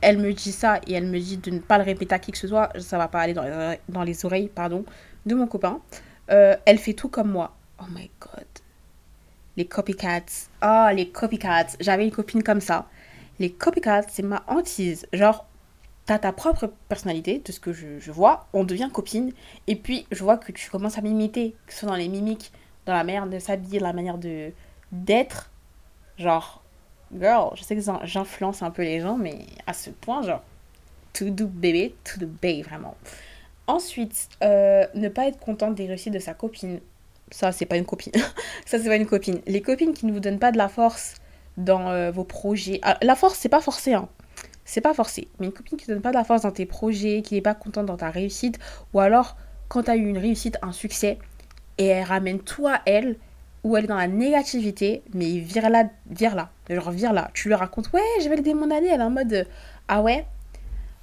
elle me dit ça et elle me dit de ne pas le répéter à qui que ce soit, ça va pas aller dans les, dans les oreilles, pardon, de mon copain. Euh, elle fait tout comme moi. Oh my god. Les copycats. Oh, les copycats. J'avais une copine comme ça. Les copycats, c'est ma hantise. Genre, t'as ta propre personnalité, de ce que je, je, vois, on devient copine, et puis je vois que tu commences à m'imiter, que ce soit dans les mimiques, dans la manière de s'habiller, la manière de d'être. Genre, girl, je sais que j'influence un peu les gens, mais à ce point, genre, to do bébé, to do baby, vraiment. Ensuite, euh, ne pas être contente des réussites de sa copine. Ça, c'est pas une copine. ça, c'est pas une copine. Les copines qui ne vous donnent pas de la force dans euh, vos projets. Ah, la force, c'est pas forcé, hein. C'est pas forcé. Mais une copine qui ne donne pas de la force dans tes projets, qui n'est pas contente dans ta réussite, ou alors quand tu as eu une réussite, un succès, et elle ramène tout à elle, ou elle est dans la négativité, mais vire-la, vire-la. Genre, vire-la. Tu lui racontes, ouais, j'ai validé mon année, elle est en mode, ah ouais?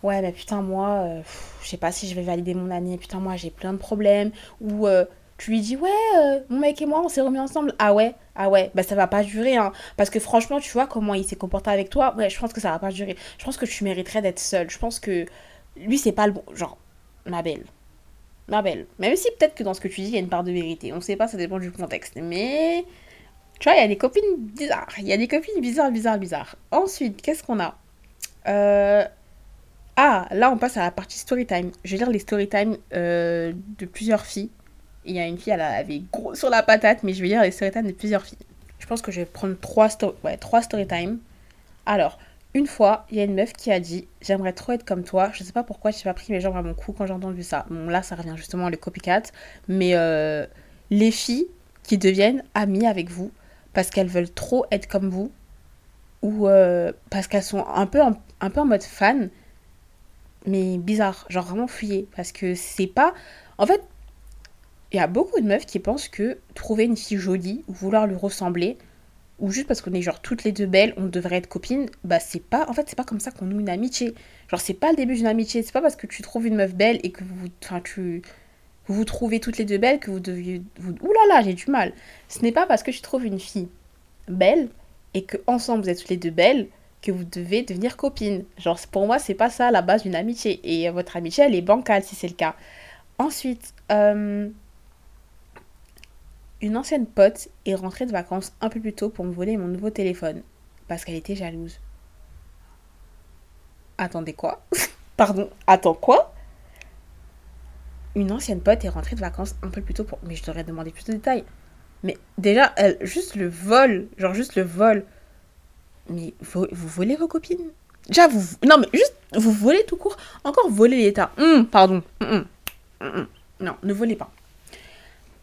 Ouais, mais putain, moi, euh, je sais pas si je vais valider mon année, putain, moi, j'ai plein de problèmes. Ou euh, tu lui dis, ouais, euh, mon mec et moi, on s'est remis ensemble. Ah ouais Ah ouais Bah, ça va pas durer, hein. Parce que franchement, tu vois comment il s'est comporté avec toi. Ouais, je pense que ça va pas durer. Je pense que tu mériterais d'être seule. Je pense que lui, c'est pas le bon. Genre, ma belle ma. Même si peut-être que dans ce que tu dis, il y a une part de vérité. On sait pas, ça dépend du contexte. Mais, tu vois, il y a des copines bizarres. Il y a des copines bizarres, bizarres, bizarres. Ensuite, qu'est-ce qu'on a? Euh... Ah, là, on passe à la partie story time. Je vais lire les story time euh, de plusieurs filles. Il y a une fille, elle avait gros sur la patate, mais je vais lire les story time de plusieurs filles. Je pense que je vais prendre trois, ouais, trois story time. Alors, une fois, il y a une meuf qui a dit J'aimerais trop être comme toi. Je sais pas pourquoi j'ai pas pris mes jambes à mon cou quand j'ai entendu ça. Bon, là, ça revient justement le copycat. Mais euh, les filles qui deviennent amies avec vous parce qu'elles veulent trop être comme vous ou euh, parce qu'elles sont un peu, en, un peu en mode fan, mais bizarre. Genre vraiment fuyez. Parce que c'est pas. En fait, il y a beaucoup de meufs qui pensent que trouver une fille jolie ou vouloir lui ressembler, ou juste parce qu'on est genre toutes les deux belles, on devrait être copines, bah c'est pas, en fait c'est pas comme ça qu'on noue une amitié. Genre c'est pas le début d'une amitié, c'est pas parce que tu trouves une meuf belle et que vous, enfin tu, vous trouvez toutes les deux belles que vous deviez, vous, là j'ai du mal. Ce n'est pas parce que tu trouves une fille belle et que ensemble vous êtes toutes les deux belles que vous devez devenir copines. Genre pour moi c'est pas ça la base d'une amitié et votre amitié elle est bancale si c'est le cas. Ensuite, euh, une ancienne pote est rentrée de vacances un peu plus tôt pour me voler mon nouveau téléphone parce qu'elle était jalouse. Attendez quoi? Pardon, attends quoi? Une ancienne pote est rentrée de vacances un peu plus tôt pour... Mais je devrais demander plus de détails. Mais déjà, elle, juste le vol, genre juste le vol. Mais vous, volez vos copines? Déjà, vous... Non, mais juste, vous volez tout court. Encore voler l'état. Hum, pardon. Hum, hum, non, ne volez pas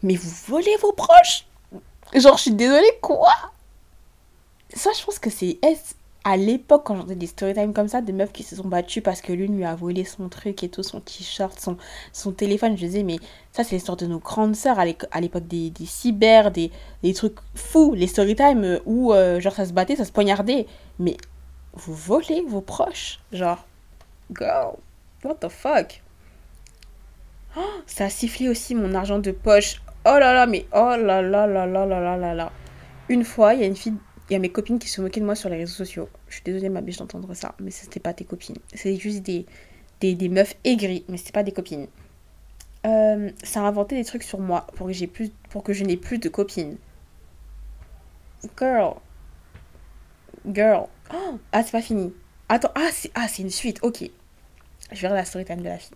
mais vous volez vos proches Genre, je suis désolée, quoi? Ça, je pense que c'est à l'époque, quand j'entendais des storytime comme ça, des meufs qui se sont battues parce que l'une lui a volé son truc et tout, son t-shirt, son, téléphone. Je disais, mais ça, c'est l'histoire de nos grandes sœurs à l'époque des, des, cyber, des, trucs fous, les storytime où, euh, genre, ça se battait, ça se poignardait. Mais vous volez vos proches Genre, girl, what the fuck? Oh, Ça a sifflé aussi mon argent de poche. Oh là là, mais oh là là là là là là là là. Une fois, il y a une fille, il y a mes copines qui se moquaient de moi sur les réseaux sociaux. Je suis désolée, ma biche, d'entendre ça, mais c'était pas tes copines. C'était juste des, des, des, meufs aigries, mais c'était pas des copines. Euh, ça a inventé des trucs sur moi pour que, plus, pour que je n'ai plus de copines. Girl. Girl. Oh, ah, c'est pas fini. Attends, ah, c'est ah, une suite, ok. Je verrai la story time de la fille.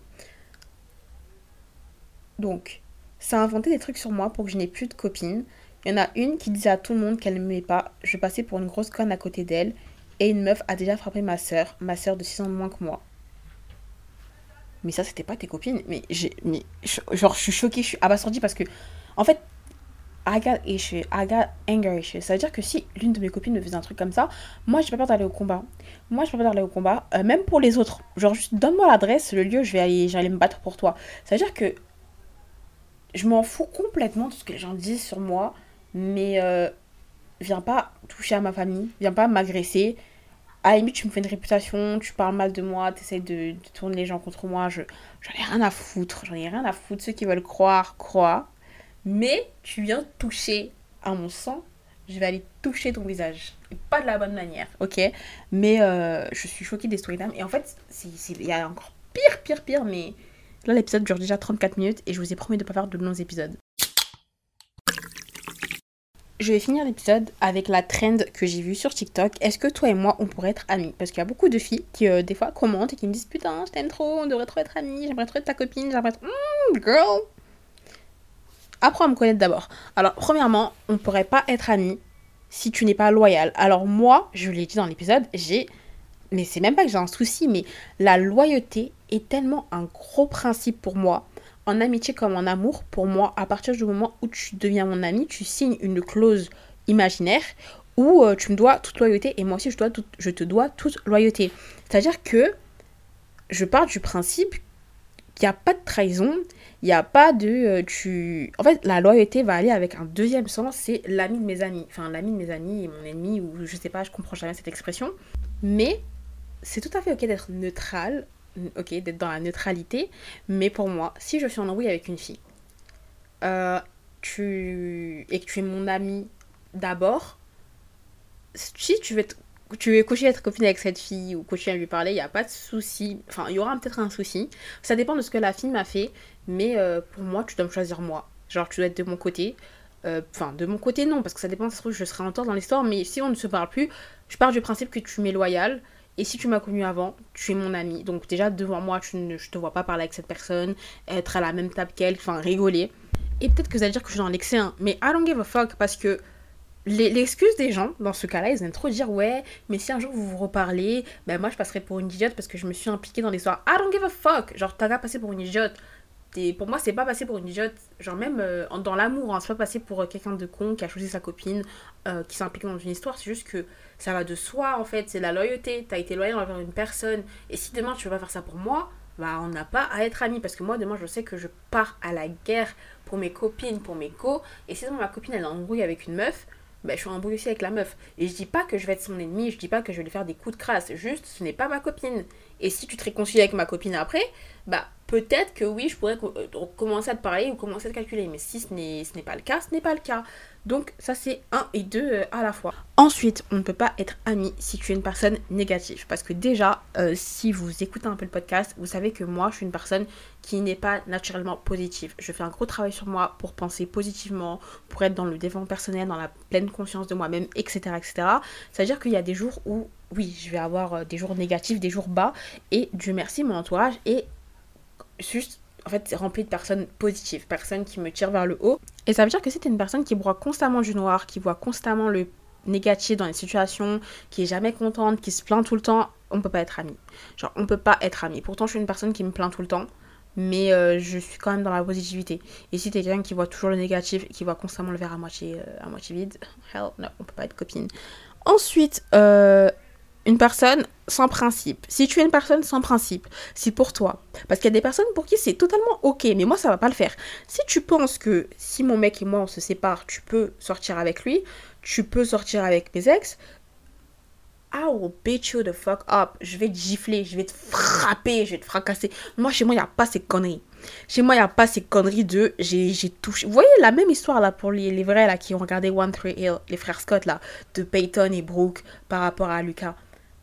Donc, ça a inventé des trucs sur moi pour que je n'ai plus de copines. Il y en a une qui disait à tout le monde qu'elle ne m'aimait pas. Je passais pour une grosse conne à côté d'elle. Et une meuf a déjà frappé ma soeur, ma soeur de 6 ans de moins que moi. Mais ça, c'était pas tes copines. Mais, j'ai, mais genre, je suis choquée, je suis abasourdie parce que, en fait, I got issue, I got anger issue. Ça veut dire que si l'une de mes copines me faisait un truc comme ça, moi, j'ai pas peur d'aller au combat. Moi, j'ai pas peur d'aller au combat, euh, même pour les autres. Genre, juste donne-moi l'adresse, le lieu, je vais aller, me battre pour toi. Ça veut dire que je m'en fous complètement de ce que les gens disent sur moi, mais euh, viens pas toucher à ma famille, viens pas m'agresser. À la limite, tu me fais une réputation, tu parles mal de moi, tu essaies de, tourner les gens contre moi, je, j'en ai rien à foutre, j'en ai rien à foutre. Ceux qui veulent croire, croient. Mais tu viens toucher à mon sang, je vais aller toucher ton visage. Et pas de la bonne manière, ok? Mais euh, je suis choquée des storytime. Et en fait, il y a encore pire, pire, pire, mais Là, l'épisode dure déjà 34 minutes et je vous ai promis de ne pas faire de longs épisodes. Je vais finir l'épisode avec la trend que j'ai vue sur TikTok. Est-ce que toi et moi, on pourrait être amis? Parce qu'il y a beaucoup de filles qui, euh, des fois, commentent et qui me disent Putain, je t'aime trop, on devrait trop être amis, j'aimerais trop être ta copine, j'aimerais trop. Mmh, girl apprends à me connaître d'abord. Alors, premièrement, on ne pourrait pas être amis si tu n'es pas loyal. Alors, moi, je l'ai dit dans l'épisode, j'ai. Mais c'est même pas que j'ai un souci, mais la loyauté est tellement un gros principe pour moi. En amitié comme en amour, pour moi, à partir du moment où tu deviens mon ami, tu signes une clause imaginaire où euh, tu me dois toute loyauté et moi aussi je, dois je te dois toute loyauté. C'est-à-dire que je pars du principe qu'il n'y a pas de trahison, il n'y a pas de... Euh, tu... En fait, la loyauté va aller avec un deuxième sens, c'est l'ami de mes amis. Enfin, l'ami de mes amis mon ennemi, ou je sais pas, je comprends jamais cette expression. Mais c'est tout à fait ok d'être neutral, ok, d'être dans la neutralité. Mais pour moi, si je suis en embrouille avec une fille, euh, tu... et que tu es mon ami d'abord, si tu veux, tu veux continuer à être copine avec cette fille ou continuer à lui parler, il n'y a pas de souci. Enfin, il y aura peut-être un souci. Ça dépend de ce que la fille m'a fait. Mais euh, pour moi, tu dois me choisir moi. Genre, tu dois être de mon côté. Euh, enfin, de mon côté, non, parce que ça dépend, je serai en tort dans l'histoire. Mais si on ne se parle plus, je pars du principe que tu m'es loyal. Et si tu m'as connu avant, tu es mon ami. Donc déjà, devant moi, tu ne, je te vois pas parler avec cette personne, être à la même table qu'elle, enfin, rigoler. Et peut-être que vous allez dire que je suis dans l'excès, hein, mais I don't give a fuck parce que l'excuse des gens, dans ce cas-là, ils aiment trop dire ouais, mais si un jour vous vous reparlez, ben moi je passerai pour une idiote parce que je me suis impliquée dans l'histoire. I don't give a fuck. Genre, t'as qu'à passer pour une idiote. Pour moi, c'est pas passer pour une idiote. Genre, même euh, dans l'amour, hein, c'est pas passer pour euh, quelqu'un de con qui a choisi sa copine, euh, qui s'est impliqué dans une histoire. C'est juste que ça va de soi en fait. C'est la loyauté. T'as été loyal envers une personne. Et si demain tu veux pas faire ça pour moi, bah on n'a pas à être amis. Parce que moi, demain, je sais que je pars à la guerre pour mes copines, pour mes co. Et si demain ma copine elle est embrouille avec une meuf, bah, je suis embrouillée aussi avec la meuf. Et je dis pas que je vais être son ennemi, je dis pas que je vais lui faire des coups de crasse. Juste, ce n'est pas ma copine. Et si tu te réconcilies avec ma copine après, bah peut-être que oui, je pourrais euh, commencer à te parler ou commencer à te calculer. Mais si ce n'est pas le cas, ce n'est pas le cas. Donc ça c'est un et deux euh, à la fois. Ensuite, on ne peut pas être ami si tu es une personne négative. Parce que déjà, euh, si vous écoutez un peu le podcast, vous savez que moi, je suis une personne qui n'est pas naturellement positive. Je fais un gros travail sur moi pour penser positivement, pour être dans le développement personnel, dans la pleine conscience de moi-même, etc. etc. C'est-à-dire qu'il y a des jours où, oui, je vais avoir des jours négatifs, des jours bas. Et Dieu merci, mon entourage est juste en fait, rempli de personnes positives, personnes qui me tirent vers le haut. Et ça veut dire que si t'es une personne qui voit constamment du noir, qui voit constamment le négatif dans les situations, qui est jamais contente, qui se plaint tout le temps, on peut pas être amis. Genre, on peut pas être amis. Pourtant, je suis une personne qui me plaint tout le temps, mais euh, je suis quand même dans la positivité. Et si t'es quelqu'un qui voit toujours le négatif, qui voit constamment le verre à moitié, euh, à moitié vide, hell no, on peut pas être copine. Ensuite, euh, une personne sans principe. Si tu es une personne sans principe, c'est pour toi. Parce qu'il y a des personnes pour qui c'est totalement ok, mais moi ça va pas le faire. Si tu penses que si mon mec et moi on se sépare, tu peux sortir avec lui, tu peux sortir avec mes ex, I will beat you the fuck up. Je vais te gifler, je vais te frapper, je vais te fracasser. Moi, chez moi, il n'y a pas ces conneries. Chez moi, il n'y a pas ces conneries de j'ai touché. Vous voyez la même histoire là pour les, les vrais là qui ont regardé One Tree Hill, les frères Scott là, de Peyton et Brooke par rapport à Lucas.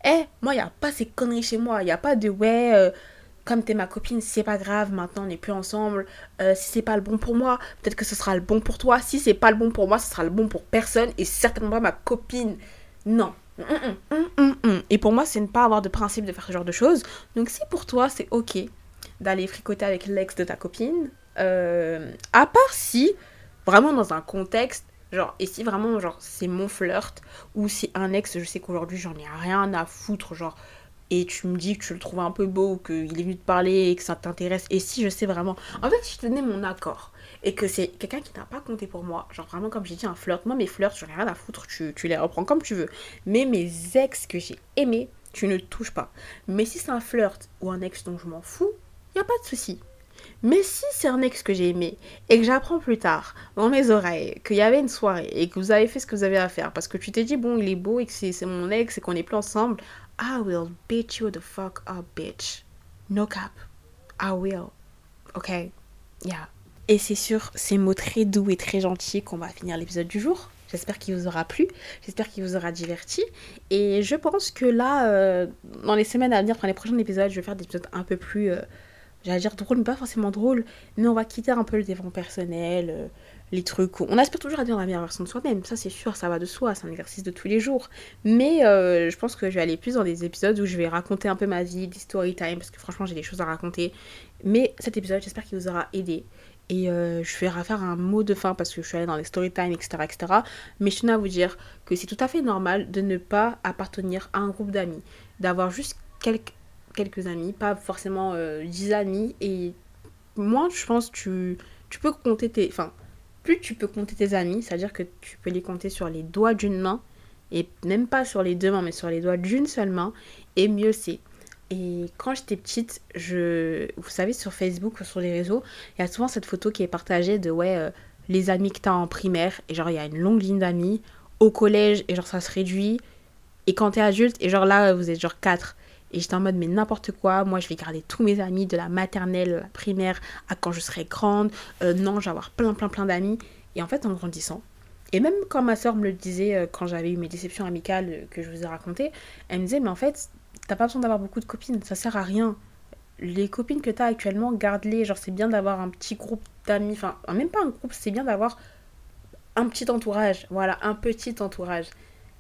Eh, moi, il n'y a pas ces conneries chez moi. Il n'y a pas de ouais, euh, comme t'es ma copine, c'est pas grave, maintenant on n'est plus ensemble. Euh, si c'est pas le bon pour moi, peut-être que ce sera le bon pour toi. Si c'est pas le bon pour moi, ce sera le bon pour personne et certainement pas ma copine. Non. et pour moi, c'est ne pas avoir de principe de faire ce genre de choses. Donc, si pour toi, c'est ok d'aller fricoter avec l'ex de ta copine, euh, à part si, vraiment dans un contexte Genre, et si vraiment, genre, c'est mon flirt, ou c'est un ex, je sais qu'aujourd'hui, j'en ai rien à foutre, genre, et tu me dis que tu le trouves un peu beau, qu'il est venu te parler et que ça t'intéresse, et si je sais vraiment. En fait, si je te donnais mon accord, et que c'est quelqu'un qui n'a pas compté pour moi, genre vraiment, comme j'ai dit, un flirt, moi, mes flirts, j'en ai rien à foutre, tu, tu les reprends comme tu veux. Mais mes ex que j'ai aimés, tu ne touches pas. Mais si c'est un flirt ou un ex dont je m'en fous, y a pas de souci. Mais si c'est un ex que j'ai aimé et que j'apprends plus tard dans mes oreilles qu'il y avait une soirée et que vous avez fait ce que vous avez à faire parce que tu t'es dit bon il est beau et que c'est mon ex et qu'on est plus ensemble, I will beat you the fuck up bitch. No cap. I will. Ok? Yeah. Et c'est sur ces mots très doux et très gentils qu'on va finir l'épisode du jour. J'espère qu'il vous aura plu, j'espère qu'il vous aura diverti. Et je pense que là, euh, dans les semaines à venir, dans les prochains épisodes, je vais faire des épisodes un peu plus euh, j'allais dire drôle, mais pas forcément drôle, mais on va quitter un peu le développement personnel, euh, les trucs. On aspire toujours à devenir la meilleure version de soi-même, ça c'est sûr, ça va de soi, c'est un exercice de tous les jours. Mais euh, je pense que je vais aller plus dans des épisodes où je vais raconter un peu ma vie, des story time, parce que franchement j'ai des choses à raconter. Mais cet épisode, j'espère qu'il vous aura aidé. Et euh, je vais refaire un mot de fin parce que je suis allée dans les story time, etc., etc. Mais je tenais à vous dire que c'est tout à fait normal de ne pas appartenir à un groupe d'amis. D'avoir juste quelques, quelques amis, pas forcément euh, 10 amis. Et moi, je pense que tu, tu peux compter tes... Enfin, plus tu peux compter tes amis, c'est-à-dire que tu peux les compter sur les doigts d'une main. Et même pas sur les deux mains, mais sur les doigts d'une seule main. Et mieux c'est. Et quand j'étais petite, je, vous savez, sur Facebook, sur les réseaux, il y a souvent cette photo qui est partagée de ouais, euh, les amis que tu as en primaire. Et genre, il y a une longue ligne d'amis. Au collège, et genre, ça se réduit. Et quand tu es adulte, et genre là, vous êtes genre 4. Et j'étais en mode, mais n'importe quoi, moi je vais garder tous mes amis de la maternelle, la primaire, à quand je serai grande. Euh, non, je vais avoir plein, plein, plein d'amis. Et en fait, en grandissant, et même quand ma soeur me le disait, euh, quand j'avais eu mes déceptions amicales que je vous ai racontées, elle me disait, mais en fait, t'as pas besoin d'avoir beaucoup de copines, ça sert à rien. Les copines que t'as actuellement, garde-les. Genre, c'est bien d'avoir un petit groupe d'amis, enfin, même pas un groupe, c'est bien d'avoir un petit entourage. Voilà, un petit entourage.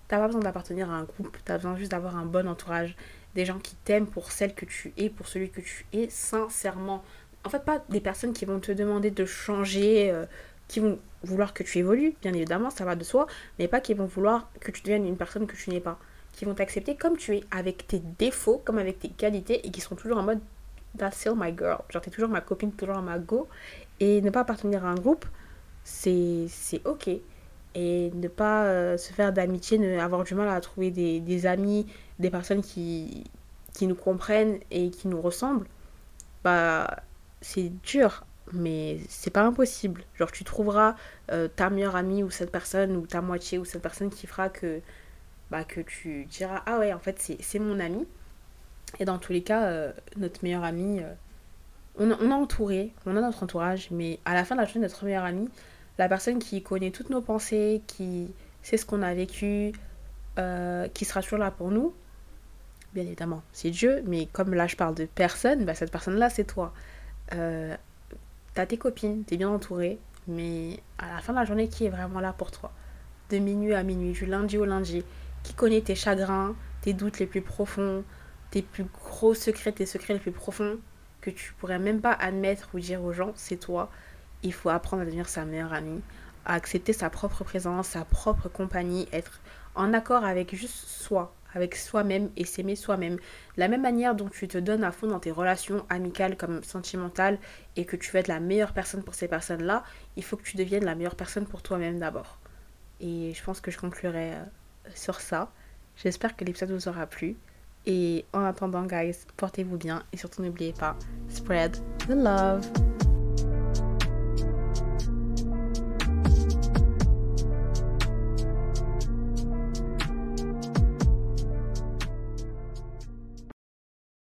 T'as pas besoin d'appartenir à un groupe, t'as besoin juste d'avoir un bon entourage. Des gens qui t'aiment pour celle que tu es, pour celui que tu es, sincèrement. En fait, pas des personnes qui vont te demander de changer, euh, qui vont vouloir que tu évolues, bien évidemment, ça va de soi, mais pas qui vont vouloir que tu deviennes une personne que tu n'es pas qui vont t'accepter comme tu es, avec tes défauts, comme avec tes qualités, et qui seront toujours en mode That's still my girl. Genre, t'es toujours ma copine, toujours ma go. Et ne pas appartenir à un groupe, c'est ok. Et ne pas euh, se faire d'amitié, ne avoir du mal à trouver des, amis, des personnes qui, qui nous comprennent et qui nous ressemblent, bah, c'est dur, mais c'est pas impossible. Genre, tu trouveras euh, ta meilleure amie ou cette personne, ou ta moitié, ou cette personne qui fera que bah, que tu diras ah ouais en fait c'est mon ami et dans tous les cas euh, notre meilleur ami euh, on, on, a entouré on a notre entourage mais à la fin de la journée notre meilleur ami la personne qui connaît toutes nos pensées qui sait ce qu'on a vécu qui sera toujours là pour nous bien évidemment c'est Dieu mais comme là je parle de personne bah, cette personne là c'est toi. T'as tes copines t'es bien entouré mais à la fin de la journée qui est vraiment là pour toi? De minuit à minuit du lundi au lundi qui connaît tes chagrins, tes doutes les plus profonds, tes plus gros secrets, tes secrets les plus profonds que tu pourrais même pas admettre ou dire aux gens, c'est toi. Il faut apprendre à devenir sa meilleure amie, à accepter sa propre présence, sa propre compagnie, être en accord avec juste soi, avec soi-même et s'aimer soi-même. La même manière dont tu te donnes à fond dans tes relations amicales comme sentimentales et que tu veux être la meilleure personne pour ces personnes-là, il faut que tu deviennes la meilleure personne pour toi-même d'abord. Et je pense que je conclurai euh, sur ça. J'espère que l'épisode vous aura plu. Et en attendant, guys, portez-vous bien et surtout n'oubliez pas, spread the love.